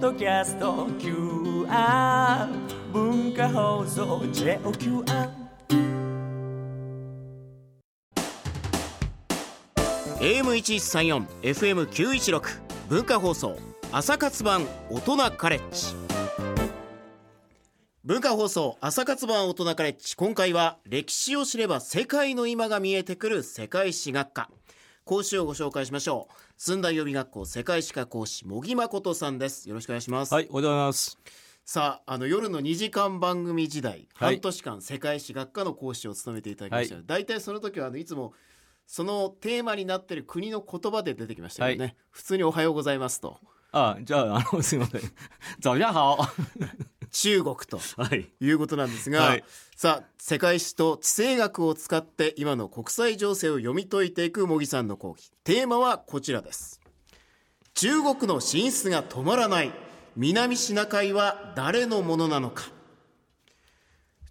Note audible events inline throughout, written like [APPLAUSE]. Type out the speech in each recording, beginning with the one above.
ドキャスト QR 文化放送 JOQR AM1134 FM916 文化放送朝活版大人カレッジ。文化放送朝活版大人カレッジ。今回は歴史を知れば世界の今が見えてくる世界史学科。講師をご紹介しましょう。寸大予備学校世界史科講師茂木誠さんです。よろしくお願いします。はい、おはようございます。さああの夜の2時間番組時代、はい。半年間世界史学科の講師を務めてい。ただきましたよ、大体その時はあのいつもそのテーマになってる国の言葉で出てきましたよね、は普通におはようございますと。あ、じゃあ、あの、すみません。[LAUGHS] 早上好。中国とはい。いうことなんですが、はい。さあ世界史と地政学を使って今の国際情勢を読み解いていく茂木さんの講義。テーマはこちらです。中国の進出が止まらない南シナ海は誰のものなのか。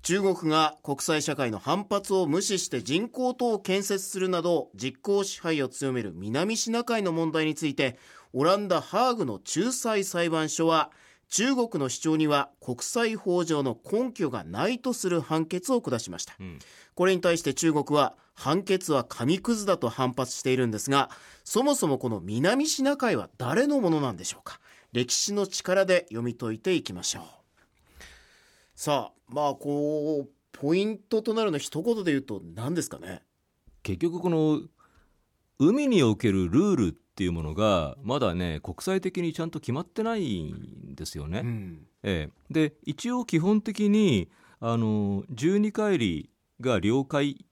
中国が国際社会の反発を無視して人工島を建設するなど実効支配を強める南シナ海の問題についてオランダ・ハーグの仲裁裁判所は中国の主張には国際法上の根拠がないとする判決を下しました、ん。これに対して中国は判決は紙くずだと反発しているんですがそもそもこの南シナ海は誰のものなんでしょうか。歴史の力で読み解いていきましょう。さあまあこうポイントとなるの一言で言うと何ですかね。結局、この、海におけるルールっていうものが、まだね、国際的にちゃんと決まってないんですよね。んええ、で、一応基本的に、あの、12海里が領海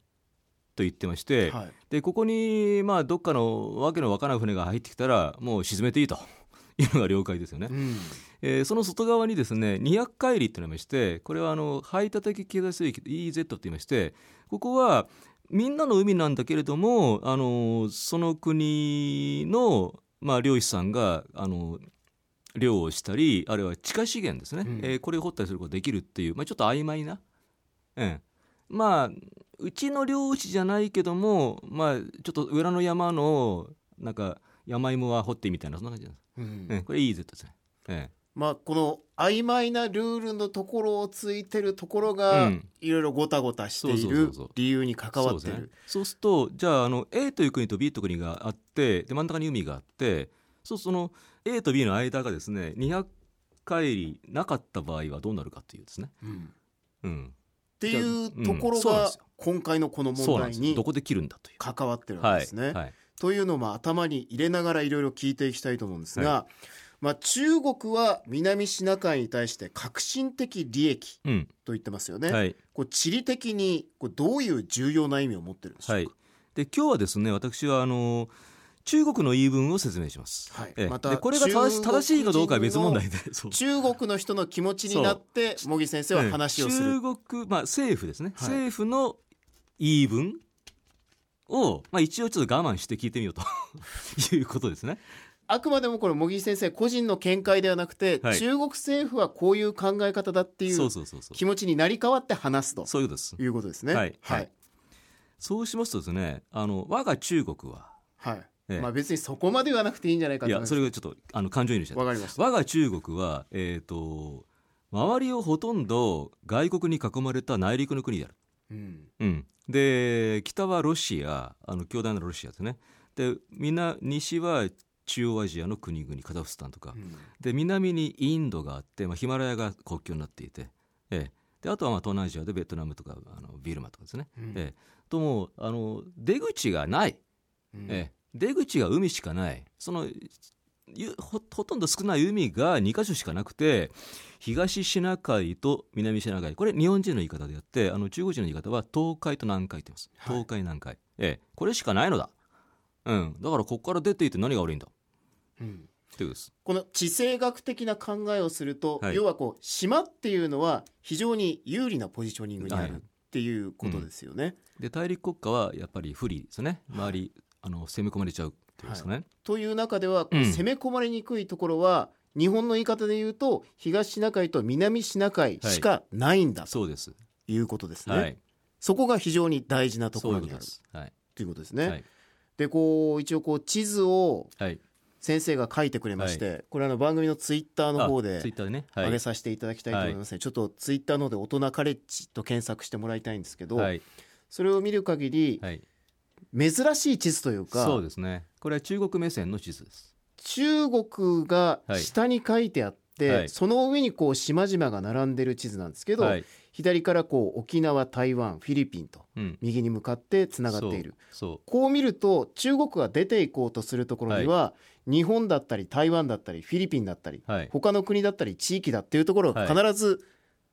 と言ってまして、はいで、ここに、まあ、どっかのわけのわからない船が入ってきたら、もう沈めていいと [LAUGHS] いうのが領海ですよね。うんえーその外側にですね200海里ってのがいましてこれはあの排他的経済水域 EEZ って言いましてここはみんなの海なんだけれどもあのその国の、まあ、漁師さんがあの漁をしたりあるいは地下資源ですね、うん。えーこれを掘ったりすることができるっていう、まあ、ちょっと曖昧な、ええ。まあうちの漁師じゃないけども、まあ、ちょっと裏の山のなんか山芋は掘ってみたいなそんな感じなんです、うん。ええこれ EEZ ですね。ええまあこの曖昧なルールのところをついてるところうがん。いろいろごたごたしている理由に関わってる。そうするとじゃああの A という国と B という国があってで真ん中に海があってそうその A と B の間がですね200海里なかった場合はどうなるかというですね、うん。うん、っていうところが今回のこの問題にどこで切るんだという。関わってるわけですね。はい。というのをまあ頭に入れながらいろいろ聞いていきたいと思うんですが、まあ、中国は南シナ海に対して革新的利益うんと言ってますよね。はいこう地理的にこうどういう重要な意味を持ってるんでしょうか？はい、で今日はですね私はあの中国の言い分を説明します。はいええまたでこれが正しいかどうかは別問題で。[LAUGHS] 中国の人の気持ちになって茂木先生は話をする。中国、まあ、政府ですね、はい政府の言い分を、まあ、一応ちょっと我慢して聞いてみようと [LAUGHS] いうことですね。あくまでもこれ茂木先生個人の見解ではなくて、はい中国政府はこういう考え方だっていそう気持ちになり変わって話すとそういうことです。いうことですね。はいははいい。そうしますとですねあの我が中国ははいええまあ別にそこまで言わなくていいんじゃないかと思いますそれがちょっとあの感情移入しちゃったわかりました。我が中国は、えー、と周りをほとんど外国に囲まれた内陸の国である。うんうん、で北はロシアあの強大なロシアですねでみんな西は中央アジアの国々カザフスタンとか、うん。で南にインドがあって、まあ、ヒマラヤが国境になっていて、ええ、であとはまあ東南アジアでベトナムとかあのビルマとかですね、うん。ええ、ともうあの出口がない、うん。ええ、出口が海しかない。そのゆほほとんど少ない海が2か所しかなくて東シナ海と南シナ海。これ日本人の言い方であってあの中国人の言い方は東海と南海って言います。はい。東海南海、ええ、これしかないのだ、うん、だからここから出ていって何が悪いんだうん。ことですこの地政学的な考えをすると、はい。要はこう島っていうのは非常に有利なポジショニングにあはいるっていうことですよね。で大陸国家はやっぱり不利ですね。周り、あの攻め込まれちゃうっていうんですかね、という中では攻め込まれにくいところは、日本の言い方で言うと東シナ海と南シナ海しかないんだとそうです、いうことですね。はい。そこが非常に大事なところにあることい、ということですね。はい。でこう一応こう地図をはい先生が書いてくれまして、これあの番組のツイッターの方で上げさせていただきたいと思いますね、ちょっとツイッターの方で大人カレッジと検索してもらいたいんですけど、はい。それを見る限りはい。珍しい地図というか、そうですね。これは中国目線の地図です。中国が下に書いてあって、はい。その上にこう島々が並んでる地図なんですけど、はい。左からこう沖縄台湾フィリピンとうん。右に向かってつながっている。そこう見ると中国が出ていこうとするところには、日本だったり台湾だったりフィリピンだったりうはい。他の国だったり地域だっていうところが必ず、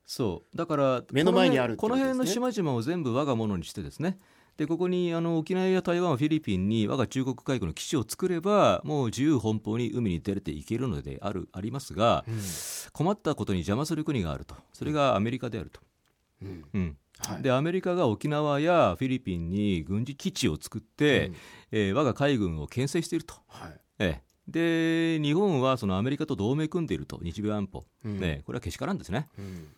そう。だから目の前にあるね。辺この辺の島々を全部我が物にしてですねでここにあの沖縄や台湾フィリピンに我が中国海軍の基地を作ればもう自由奔放に海に出れていけるのであるありますがうん困ったことに邪魔する国があると。それがアメリカであると。うん。うん。はいでアメリカが沖縄やフィリピンに軍事基地を作って、うん。えー我が海軍を牽制していると、はい。ええ。で日本はそのアメリカと同盟組んでいると。日米安保、うん。ね、これはけしからんですね。うん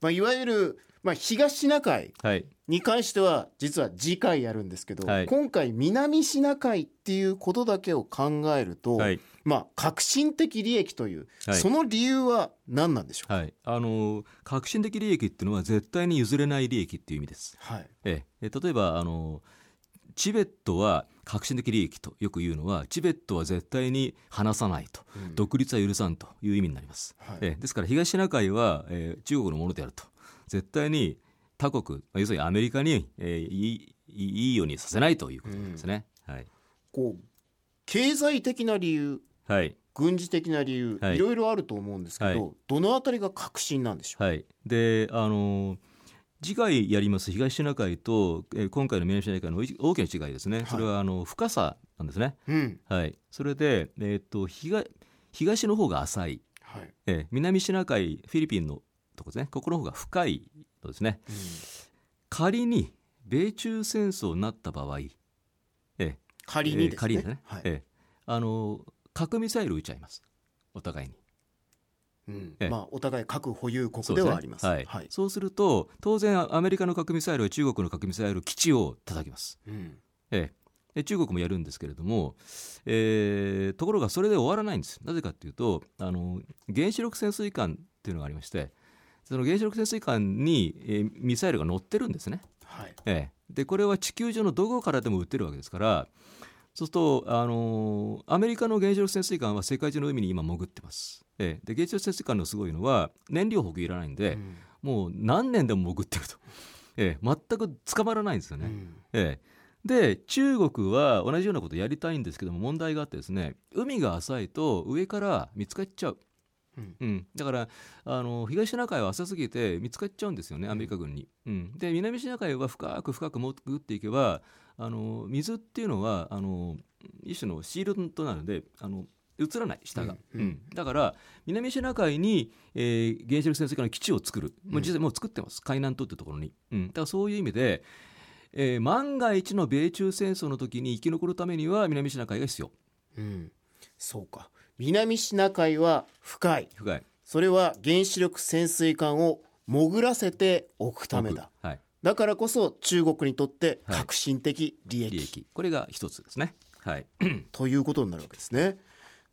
まあ、いわゆる、まあ、東シナ海はい。に関しては実は次回やるんですけど、はい。今回南シナ海っていうことだけを考えると、はい。まあ革新的利益という、はい。その理由は何なんでしょうか、はい、あの革新的利益っていうのは絶対に譲れない利益っていう意味です。はい。ええ。例えばあのチベットは革新的利益とよく言うのはチベットは絶対に離さないと、うん。独立は許さんという意味になります。はい。ええ。ですから東シナ海は、えー中国のものであると。絶対に他国まあ要するにアメリカに、えーいいいいようにさせないということなんですね。はい。こう経済的な理由はい。軍事的な理由、はい。いろいろあると思うんですけど、はい。どのあたりが革新なんでしょう、はい、であの次回やります東シナ海と、えー今回の南シナ海の大きな違いですね、い。それはあの深さなんですね。うん。はい、それで、えーっと東東の方が浅い、はい。えー南シナ海フィリピンのとこですね。ここの方が深いのですね。仮に米中戦争になった場合、えー仮にですね,、えー仮ね、はい。えーあの核ミサイル撃ち合います。お互いに。うん。ええ。まあ、お互い核保有国ではあります。はい。はい。そうすると当然アメリカの核ミサイルは中国の核ミサイル基地を叩きます。うん。ええ。で中国もやるんですけれども、えーところがそれで終わらないんですなぜかというとあの原子力潜水艦っていうのがありましてその原子力潜水艦に、えーミサイルが乗ってるんですね、はい。ええ。でこれは地球上のどこからでも撃てるわけですからそうすると、あのアメリカの原子力潜水艦は世界中の海に今潜ってます、ええ。で原子力潜水艦のすごいのは燃料補給いらないんで、うん。もう何年でも潜ってると、ええ。全く捕まらないんですよね。うん。ええ。で中国は同じようなことやりたいんですけども問題があってですね海が浅いと上から見つかっちゃう、うん。うん、だからあの東シナ海は浅すぎて見つかっちゃうんですよねアメリカ軍に。うん、で南シナ海は深く深く潜っていけばあの水っていうのはあの一種のシールドとなるのであの映らない下が、うんうん。だから南シナ海に、えー原子力潜水艦の基地を作る。もう実際もう作ってます。海南島ってところに、うん、だからそういう意味で、えー万が一の米中戦争の時に生き残るためには南シナ海が必要。うん。そうか。南シナ海は深い。深い。それは原子力潜水艦を潜らせておくためだ。はい、だからこそ中国にとってはい。革新的利益,、利益。これが一つですね。はい。[COUGHS] ということになるわけですね。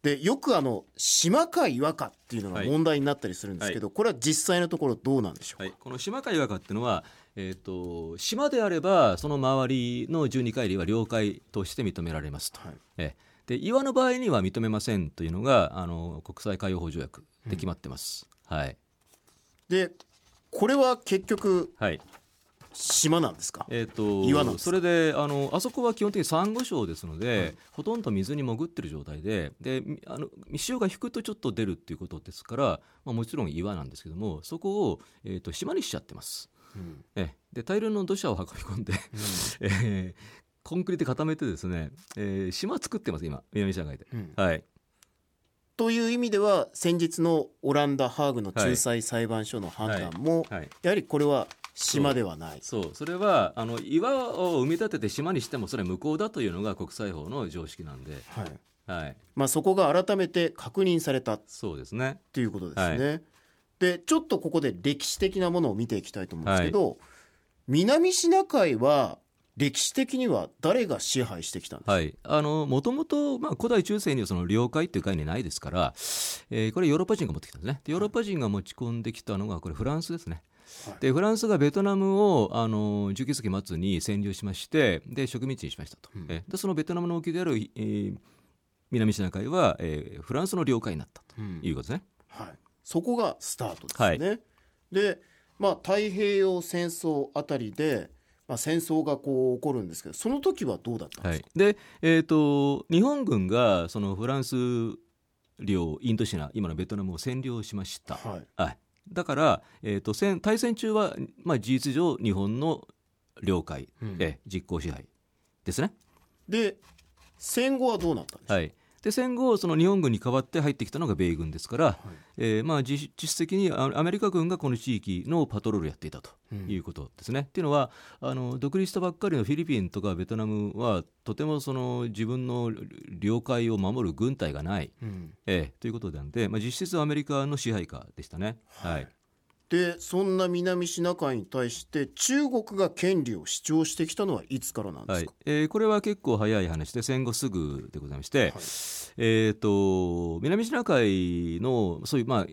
でよくあの島か岩かっていうのがはい。問題になったりするんですけど、これは実際のところどうなんでしょうか、はい、この島海岩河っていうのは、えー、と島であればその周りの12海里は領海として認められますと、はい。ええ。で岩の場合には認めませんというのがあの国際海洋法条約で決まってます、はい、でこれは結局はい島なんですか、えー、と岩なんですか？それであのあそこは基本的にサンゴ礁ですので、ほとんど水に潜ってる状態ででみあの潮が引くとちょっと出るっていうことですから、まあ、もちろん岩なんですけどもそこを、えー、と島にしちゃってます。うん。ええ。で大量の土砂を運び込んで、[LAUGHS] えーコンクリで固めてですね、えー島作ってます今南シナ海で、うん。はい。という意味では先日のオランダ・ハーグの仲裁裁判所の判断も、はい。やはりこれは島ではない。そう。それはあの岩を生み立てて島にしてもそれは無効だというのが国際法の常識なんで、はい。はい、まあ、そこが改めて確認された。そうですね。ということですね。でちょっとここで歴史的なものを見ていきたいと思うんですけど、南シナ海は歴史的には誰が支配してきたんですか、はい、あのもともと、まあ、古代中世にはその領海っていう概念ないですから、えーこれヨーロッパ人が持ってきたんですね。でヨーロッパ人が持ち込んできたのがこれフランスですね、はいでフランスがベトナムをあの19世紀末に占領しましてで植民地にしましたと、うん。えでそのベトナムの沖である、えー南シナ海は、えーフランスの領海になったとうん。いうことですね、はい、そこがスタートですね。で、まあ、太平洋戦争あたりで、まあ、戦争がこう起こるんですけどその時はどうだったんですか、、はい。で、えー、と日本軍がそのフランス領インドシナ今のベトナムを占領しました、はい。はい、だから、えー、と戦対戦中は、まあ、事実上日本の領海、うん。え実効支配ですね、で戦後はどうなったんですか、はい、で戦後その日本軍に代わって入ってきたのが米軍ですから、はい。えーまあ、実実質的にあアメリカ軍がこの地域のパトロールをやっていたとうん。いうことですね。っていうのはあの独立したばっかりのフィリピンとかベトナムはとてもその自分の領海を守る軍隊がない、うん。えーということなんで、まあ、実質アメリカの支配下でしたね。はいでそんな南シナ海に対して中国が権利を主張してきたのはいつからなんではい。すか、えーこれは結構早い話で戦後すぐでございまして、はい。えー、と南シナ海のそういう、まあ、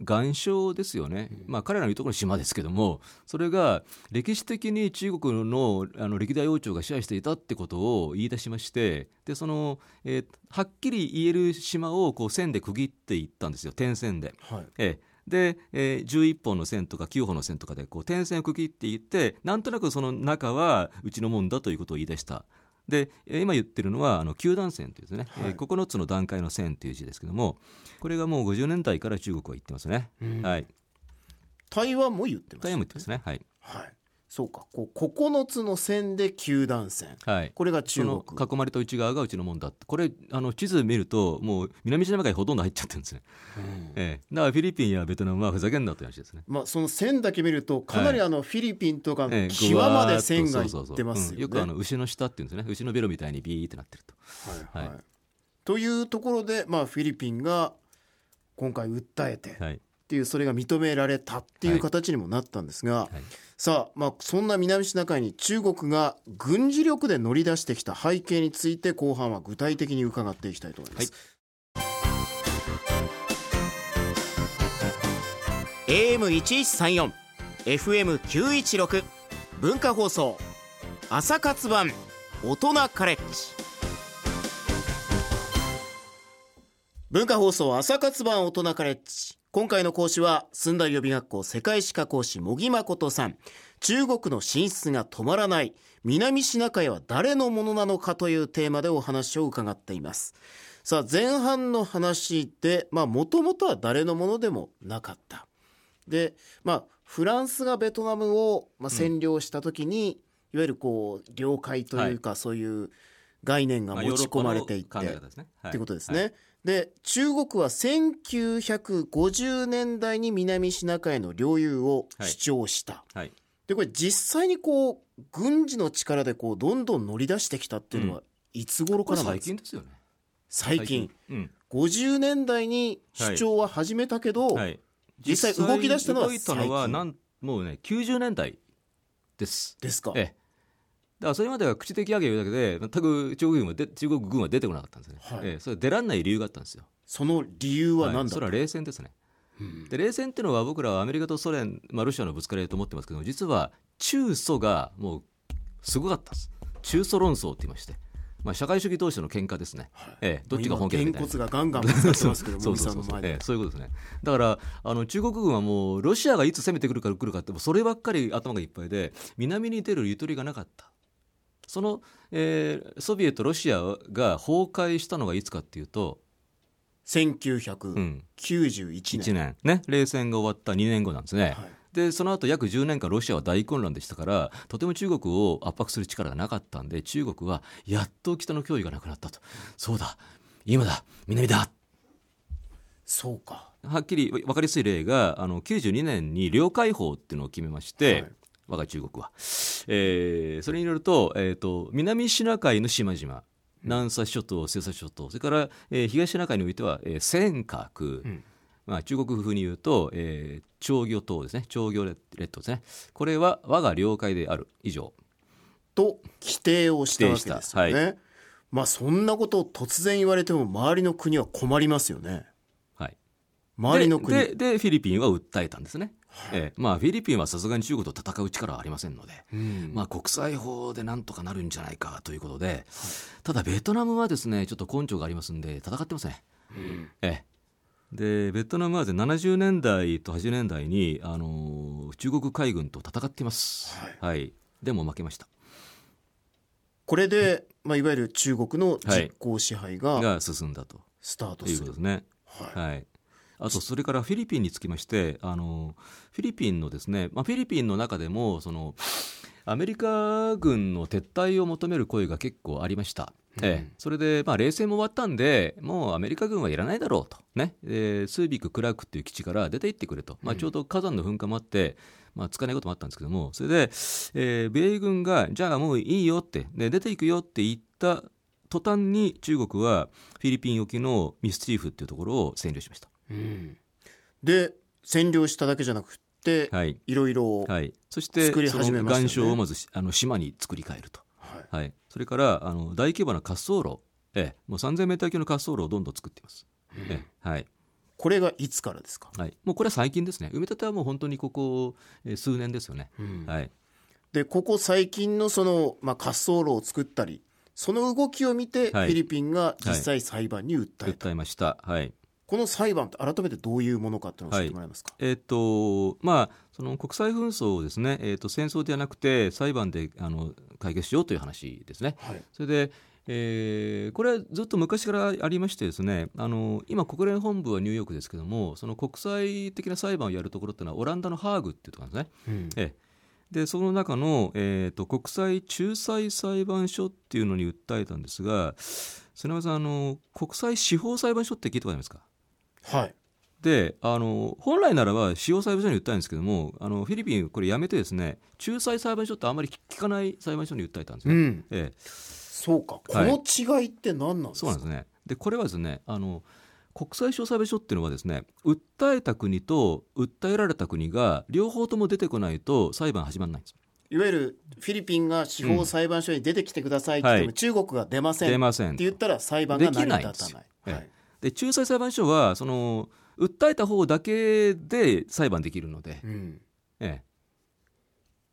岩礁ですよね、まあ、彼らの言うところの島ですけどもそれが歴史的に中国のあの歴代王朝が支配していたってことを言い出しましてでその、えーはっきり言える島をこう線で区切っていったんですよ。点線で。はい。ええで、えー11本の線とか9本の線とかでこう点線を区切っていってなんとなくその中はうちのもんだということを言い出した。でえー今言ってるのはあの九段線というですね、はい。えー9つの段階の線という字ですけどもこれがもう50年代から中国は言ってますね、うん。はい。台湾も言ってます台湾も言ってますね。はい、はいそうか。こう9つの線で九段線。はい、これが中そ国の囲まれた内側がうちのもんだって。これあの地図見るともう南シナ海ほとんど入っちゃってるんですね、うん。ええ。だからフィリピンやベトナムはふざけんなという話ですね。まあ、その線だけ見るとかなりあのフィリピンとか際まで線がいってますよくあの牛の下っていうんですね。牛のベロみたいにビーってなってると。はいはい。はい。というところで、まあ、フィリピンが今回訴えてっはいていうそれが認められたっていう形にもなったんですが、はい。さあ、まあ、そんな南シナ海に中国が軍事力で乗り出してきた背景について後半は具体的に伺っていきたいと思います。AM1134 FM916 文化放送朝活版大人カレッジ。文化放送朝活版大人カレッジ今回の講師は駿台予備学校世界史科講師茂木誠さん。中国の進出が止まらない南シナ海は誰のものなのかというテーマでお話を伺っています。さあ前半の話でまあもともとは誰のものでもなかった。でまあフランスがベトナムをまあ占領した時に、いわゆるこう領海というか、そういう概念がまあ持ち込まれていって、ヨーロッパの考え方ですね。はい。ってことですね。はいで中国は1950年代に南シナ海の領有を主張した。はい。でこれ実際にこう軍事の力でこうどんどん乗り出してきたっていうのは、いつ頃からなんですか？最近ですよね。最近。うん。50年代に主張は始めたけど、はい。実際動き出したのは動いたのはもうね90年代です。ですか、ええだからそれまでは口的上げるだけで全く中国軍はで中国軍は出てこなかったんですね、はい。ええそれ出らんない理由があったんですよ。その理由は何だはい。それは冷戦ですね。で冷戦っていうのは僕らはアメリカとソ連、まあ、ロシアのぶつかり合いと思ってますけど実は中ソがもうすごかったです。中ソ論争って言いまして、まあ、社会主義同士の喧嘩ですね、ええどっちが本気だみたいな。今げんこつがガンガンぶつかってますけどそうそうそう。そう、ええそういうことですね。だからあの中国軍はもうロシアがいつ攻めてくるか来るかってそればっかり頭がいっぱいで南に出るゆとりがなかったその、えーソビエトロシアが崩壊したのがいつかっていうと、1991うん、年、1年。ね。冷戦が終わった2年後なんですね、はい。でその後約10年間ロシアは大混乱でしたからとても中国を圧迫する力がなかったんで中国はやっと北の脅威がなくなったと。そうだ。今だ。南だ。そうか。はっきり分かりやすい例があの92年に領海法っていうのを決めまして、はい我が中国は、えーそれによると,、えー、と南シナ海の島々南沙諸島、西沙諸島、それから、えー東シナ海においては、えー尖閣、ん。まあ、中国風に言うと、えー長魚島ですね、長魚列島ですね、これは我が領海である。以上、と規定をしたわけですよね。規定しまあそんなことを突然言われても周りの国は困りますよね。はい、周りの国。でででフィリピンは訴えたんですね、ええ。まあ、フィリピンはさすがに中国と戦う力はありませんので、うん。まあ、国際法でなんとかなるんじゃないかということで、ただベトナムはですねちょっと根性がありますんで戦ってません、ええ。でベトナムはですね70年代と80年代に、あのー中国海軍と戦っています、はい。でも負けました。これで、まあ、いわゆる中国の実効支配がが進んだと。スタートいうする。ことですね。はい。はい、あとそれからフィリピンにつきましてあのフィリピンのですね、まあ、フィリピンの中でもそのアメリカ軍の撤退を求める声が結構ありました。ええ、それで、まあ、冷戦も終わったんでもうアメリカ軍はいらないだろうと、ね。えースービック・クラークっていう基地から出て行ってくれと、まあ、ちょうど火山の噴火もあって、まあ、使えないこともあったんですけどもそれで、えー米軍がじゃあもういいよって、で出ていくよって言った途端に中国はフィリピン沖のミスチーフっていうところを占領しました。うん。で占領しただけじゃなくって、はい。いろいろ、はい、そして作り始めまし岩礁をまずしあの島に作り変えると、はい。はい、それからあの大規模な滑走路、ええ、もう3000メーター級の滑走路をどんどん作っています、ええ。はい。これがいつからですか、はい、もうこれは最近ですね。埋め立てはもう本当にここ、えー数年ですよね、はい、でここ最近のその、まあ、滑走路を作ったりその動きを見て、はい。フィリピンが実際裁判に訴えた、訴えました、はいこの裁判って改めてどういうものかっていうのを教えてもらえますか、えっ、とまあその国際紛争をですね、えー、と戦争ではなくて裁判であの解決しようという話ですね。はい。それで、えーこれはずっと昔からありましてですねあの今国連本部はニューヨークですけどもその国際的な裁判をやるところっていうのはオランダのハーグっていうところなんですね。うん。ええ。でその中の、えー、と国際仲裁裁判所っていうのに訴えたんですが瀬沼さんあの国際司法裁判所って聞いたことありますか？はい。であの本来ならば司法裁判所に訴えるんですけどもあのフィリピンこれやめてですね仲裁裁判所ってあんまり聞かない裁判所に訴えたんですね。うん。ええ、そうか。この違いって何なんですか、そうなんですね。でこれはですねあの国際司法裁判所っていうのはですね訴えた国と訴えられた国が両方とも出てこないと裁判始まらないんです。いわゆるフィリピンが司法裁判所に出てきてくださいって言っても、はい。中国が出ません出ませんって言ったら裁判が成り立たない。できないんです。よはい。えで仲裁裁判所はその訴えた方だけで裁判できるので、うん。え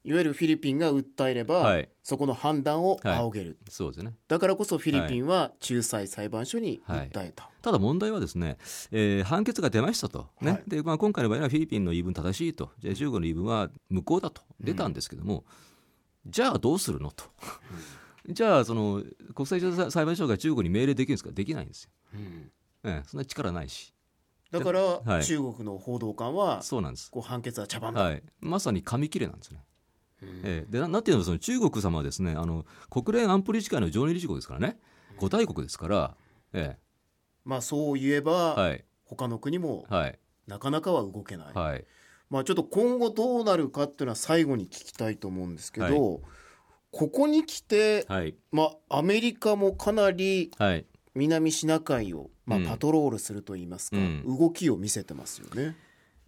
いわゆるフィリピンが訴えれば、はい。そこの判断を仰げる、え、そうですね。だからこそフィリピンは仲裁裁判所に訴えた、ただ問題はですね、えー判決が出ましたと、ね。はい。でまあ、今回の場合はフィリピンの言い分正しいと、じゃあ中国の言い分は無効だと。出たんですけども、じゃあどうするのと、[LAUGHS] じゃあその国際仲裁裁判所が中国に命令できるんですか、できないんですよ、うんええそんな力ないし、だから、はい。中国の報道官はそうなんです、こう判決は茶番だ、はい、まさに紙切れなんですね。ええ。でななんていうのその中国様はですねあの国連安保理事会の常任理事国ですからね、五大国ですから、えまあそう言えば、えはい。他の国もはい。なかなかは動けない、はい。まあちょっと今後どうなるかっていうのは最後に聞きたいと思うんですけど、はい。ここに来て、はい。まあアメリカもかなりはい南シナ海を、まあうん。パトロールするといいますか、うん。動きを見せてますよね。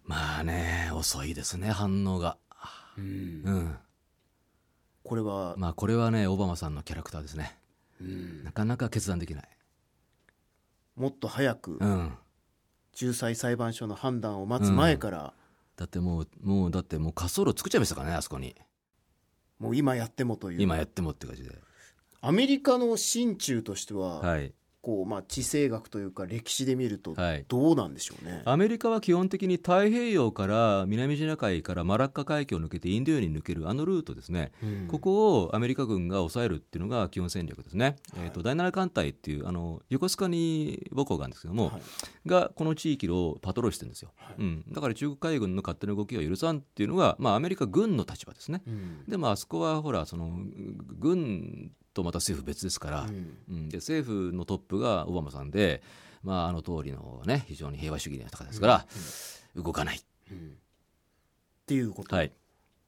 まあね遅いですね反応が。うん。これは、まあこれはねオバマさんのキャラクターですね。うん。なかなか決断できない。もっと早くうん。仲裁裁判所の判断を待つ前から、だってもうもうだってもう滑走路作っちゃいましたからねあそこに。もう今やってもという。今やってもって感じで。アメリカの心中としては、はいこうまあ、地政学というか歴史で見るとはい。どうなんでしょうね？アメリカは基本的に太平洋から南シナ海からマラッカ海峡を抜けてインド洋に抜けるあのルートですね、うん。ここをアメリカ軍が抑えるっていうのが基本戦略ですね、えー、と第7艦隊っていうあの横須賀に母港があるんですけども、はい。がこの地域をパトロールしてるんですよ、うん、だから中国海軍の勝手な動きを許さんっていうのが、まあ、アメリカ軍の立場ですね、うん。でもあそこはほらその軍とまた政府別ですから、うん。うん、で政府のトップがオバマさんで、まあ、あの通りのね非常に平和主義な方ですから、動かない、っていうこと、はい。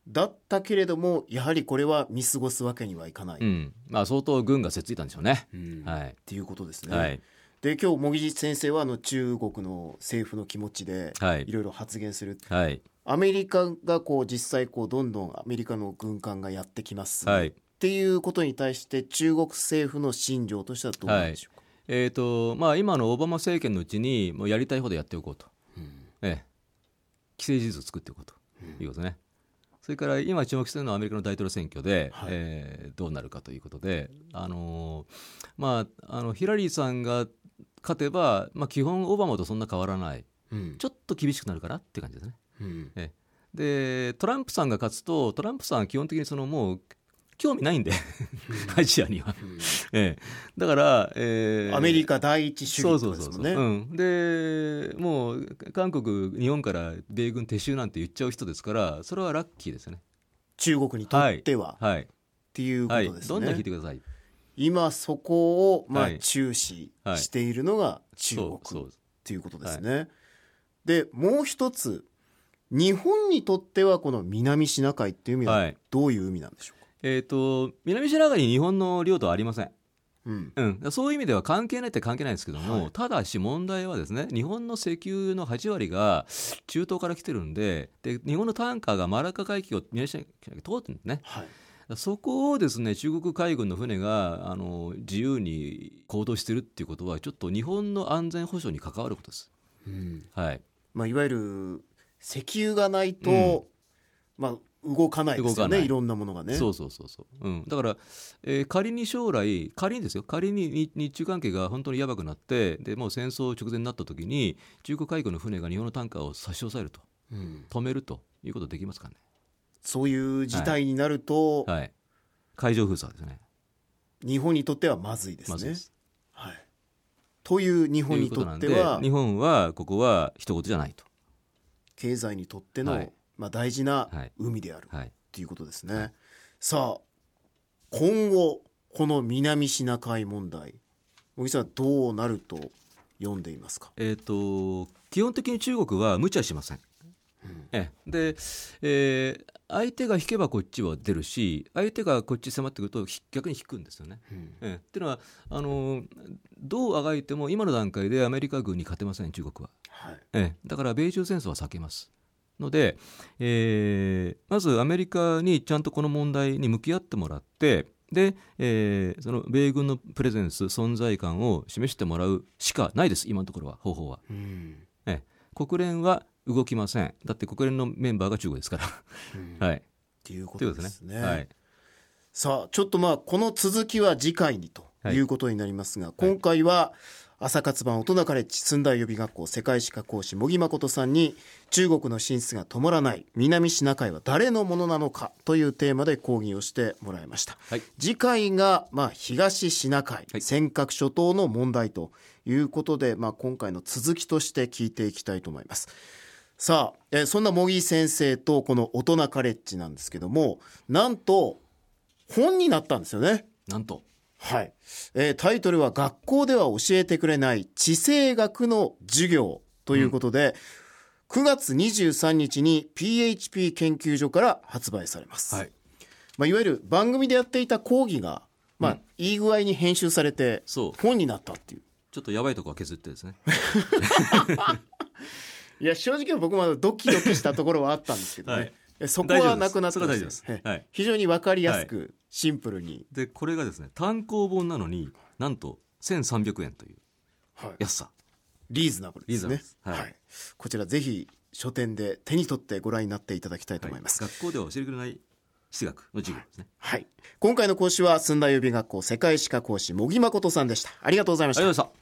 だったけれどもやはりこれは見過ごすわけにはいかない、っうん。まあ、相当軍がせっついたんでしょうね、うん。はい。ていうことですね。はい。で今日茂木先生はあの中国の政府の気持ちではい。いろいろ発言する、はい。アメリカがこう実際こうどんどんアメリカの軍艦がやってきます、はいっっていうことに対して中国政府の信条としてはどうなんでしょうか、えーとまあ、今のオバマ政権のうちにもうやりたいほどやっておこうと、ええ、既成事実を作っておこうということね、それから今注目しているのはアメリカの大統領選挙で、はい。えーどうなるかということで、あのーまあ、あのヒラリーさんが勝てば、まあ、基本オバマとそんな変わらない。うん。ちょっと厳しくなるかなって感じですね。うん。ええ。でトランプさんが勝つとトランプさんは基本的にそのもう興味ないんでアジアには、ええ、だから、えーアメリカ第一主義ですもんね。うん、でもう韓国日本から米軍撤収なんて言っちゃう人ですからそれはラッキーですよね。中国にとっては、はい、っていうこはいとですね、どんどん聞いてください。今そこをまあはい。注視しているのが中国そうそうっていうことですね。でもう一つ日本にとってはこの南シナ海っていう意味ははい。どういう海なんでしょう？か、えっ、と南シナ海に日本の領土はありません。うん。うん、そういう意味では関係ないって関係ないんですけども、はい。ただし問題はですね日本の石油の8割が中東から来てるんでで日本のタンカーがマラッカ海峡を南シナ海通ってるんですね。はい。そこをですね中国海軍の船があの自由に行動してるっていうことはちょっと日本の安全保障に関わることです。うん。はい、まあ、いわゆる石油がないと、まあ、動かないですよねいろんなものがね。そうそうそうそう、うん、だから、えー仮に将来仮にですよ仮に日日中関係が本当にやばくなってでもう戦争直前になった時に中国海軍の船が日本のタンカーを差し押さえるとうん止めるということできますかね。そういう事態になると、はい、海上封鎖ですね。日本にとってはまずいですね。まずいです。はい、という日本にとっては日本はここは一言じゃないと。経済にとっての、はいまあ、大事なはい海であるはい。ということですね。さあ今後この南シナ海問題小木さんどうなると読んでいますか？えっ、と基本的に中国は無茶しません。ええで、えー相手が引けばこっちは出るし相手がこっち迫ってくるとひ逆に引くんですよね。うんええっていうのはあのどうあがいても今の段階でアメリカ軍に勝てません中国は。はいええ、だから米中戦争は避けますので、えーまずアメリカにちゃんとこの問題に向き合ってもらってで、えーその米軍のプレゼンス存在感を示してもらうしかないです今のところは方法は、うん。ええ、国連は動きません。だって国連のメンバーが中国ですから、うん。はい。っていうことということですね。ねはい、さあちょっとまあこの続きは次回にとい。うことになりますが、今回は朝活版大人カレッジ寸大予備学校世界史科講師茂木誠さんに中国の進出が止まらない南シナ海は誰のものなのかというテーマで講義をしてもらいました、はい。次回がまあ東シナ海、はい。尖閣諸島の問題ということで、まあ、今回の続きとして聞いていきたいと思います。さあ、えーそんな茂木先生とこの大人カレッジなんですけどもなんと本になったんですよね。なんとはい、えータイトルは「学校では教えてくれない地政学の授業」ということで、9月23日に PHP 研究所から発売されます、はい。まあ、いわゆる番組でやっていた講義が、まあいい具合に編集されて本になったっていう。ちょっとやばいとこは削ってですね。[LAUGHS] いや正直僕もドキドキしたところはあったんですけどね、はい。えそこはなくなって大丈夫です。はい。非常に分かりやすく、シンプルに、でこれがですね単行本なのになんと1300円というはい。安さ。リーズナブルですね。リーズナブルです。はい。こちらぜひ書店で手に取ってご覧になっていただきたいと思います、学校では教えてくれない地学の授業ですね。はい。今回の講師は、寸大予備学校世界史科講師、茂木誠さんでした。ありがとうございました。ありがとうございました。